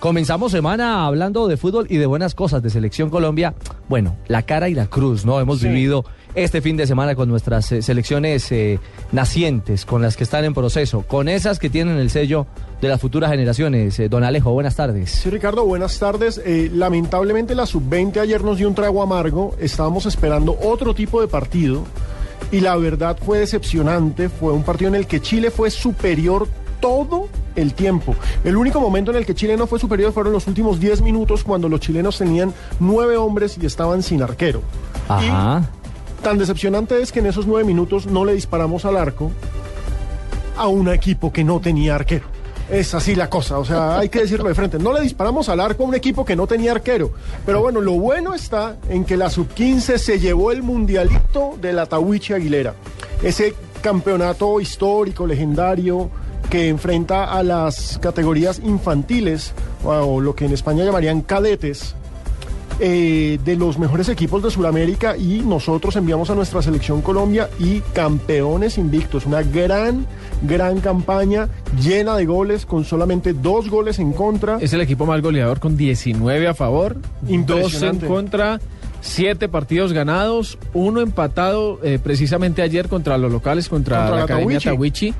Comenzamos semana hablando de fútbol y de buenas cosas de Selección Colombia. Bueno, la cara y la cruz, ¿no? Hemos vivido este fin de semana con nuestras eh, selecciones eh, nacientes, con las que están en proceso, con esas que tienen el sello de las futuras generaciones. Eh, don Alejo, buenas tardes. Sí, Ricardo, buenas tardes. lamentablemente la sub-20 ayer nos dio un trago amargo. Estábamos esperando otro tipo de partido y la verdad fue decepcionante. Fue un partido en el que Chile fue superior todo el tiempo. El único momento en el que Chile no fue superior fueron los últimos 10 minutos cuando los chilenos tenían nueve hombres y estaban sin arquero. Ajá. tan decepcionante es que en esos nueve minutos no le disparamos al arco a un equipo que no tenía arquero. Es así la cosa, o sea, hay que decirlo de frente. No le disparamos al arco a un equipo que no tenía arquero. Pero bueno, lo bueno está en que la sub-15 se llevó el mundialito de la Tawichi Aguilera. Ese campeonato histórico, legendario, que enfrenta a las categorías infantiles, o lo que en España llamarían cadetes, eh, de los mejores equipos de Sudamérica y nosotros enviamos a nuestra selección Colombia y campeones invictos. Una gran, gran campaña llena de goles con solamente dos goles en contra. Es el equipo más goleador con 19 a favor, dos en contra. Siete partidos ganados, uno empatado eh, precisamente ayer contra los locales, contra, la, Academia Tawichi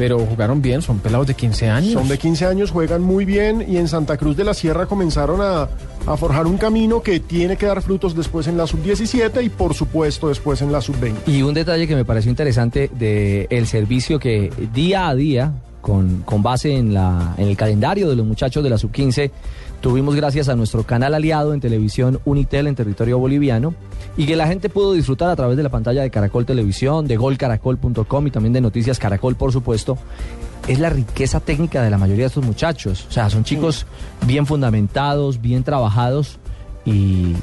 pero jugaron bien, son pelados de 15 años. Son de 15 años, juegan muy bien y en Santa Cruz de la Sierra comenzaron a, forjar un camino que tiene que dar frutos después en la sub-17 y por supuesto después en la sub-20. Y un detalle que me pareció interesante del el servicio que día a día, con, con base en, la, en el calendario de los muchachos de la sub-15, tuvimos gracias a nuestro canal aliado en televisión Unitel en territorio boliviano y que la gente pudo disfrutar a través de la pantalla de Caracol Televisión, de golcaracol.com y también de Noticias Caracol, por supuesto, es la riqueza técnica de la mayoría de estos muchachos. O sea, son chicos bien fundamentados, bien trabajados y,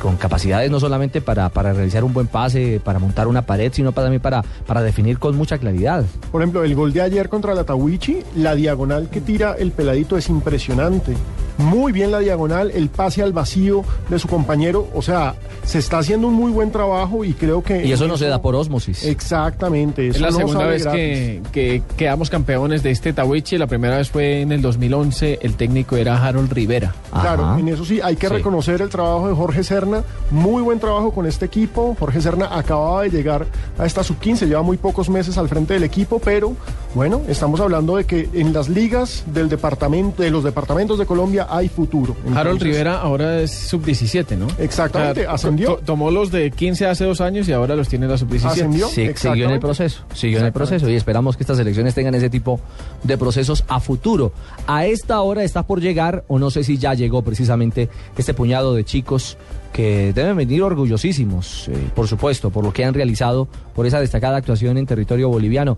con capacidades no solamente para, para, realizar un buen pase, para montar una pared, sino también para, para definir con mucha claridad. Por ejemplo, el gol de ayer contra la Tawichi, la diagonal que tira el peladito es impresionante muy bien la diagonal, el pase al vacío de su compañero, o sea, se está haciendo un muy buen trabajo y creo que... Y eso no se da por ósmosis. Exactamente. es la segunda vez que, quedamos campeones de este Tawichi, la primera vez fue en el 2011, el técnico era Harold Rivera. Claro, en eso sí, hay que reconocer el trabajo de Jorge Serna, muy buen trabajo con este equipo, Jorge Serna acababa de llegar a esta sub-15, lleva muy pocos meses al frente del equipo, pero bueno, estamos hablando de que en las ligas del departamento, de los departamentos de Colombia hay futuro. Harold Rivera ahora es sub-17, ¿no? Exactamente, ascendió. tomó los de 15 hace dos años y ahora los tiene la sub-17. Ascendió. Sí, siguió en el proceso, siguió en el proceso y esperamos que estas elecciones tengan ese tipo de procesos a futuro. A esta hora está por llegar, o no sé si ya llegó precisamente, este puñado de chicos que deben venir orgullosísimos, eh, por supuesto, por lo que han realizado, por esa destacada actuación en territorio boliviano.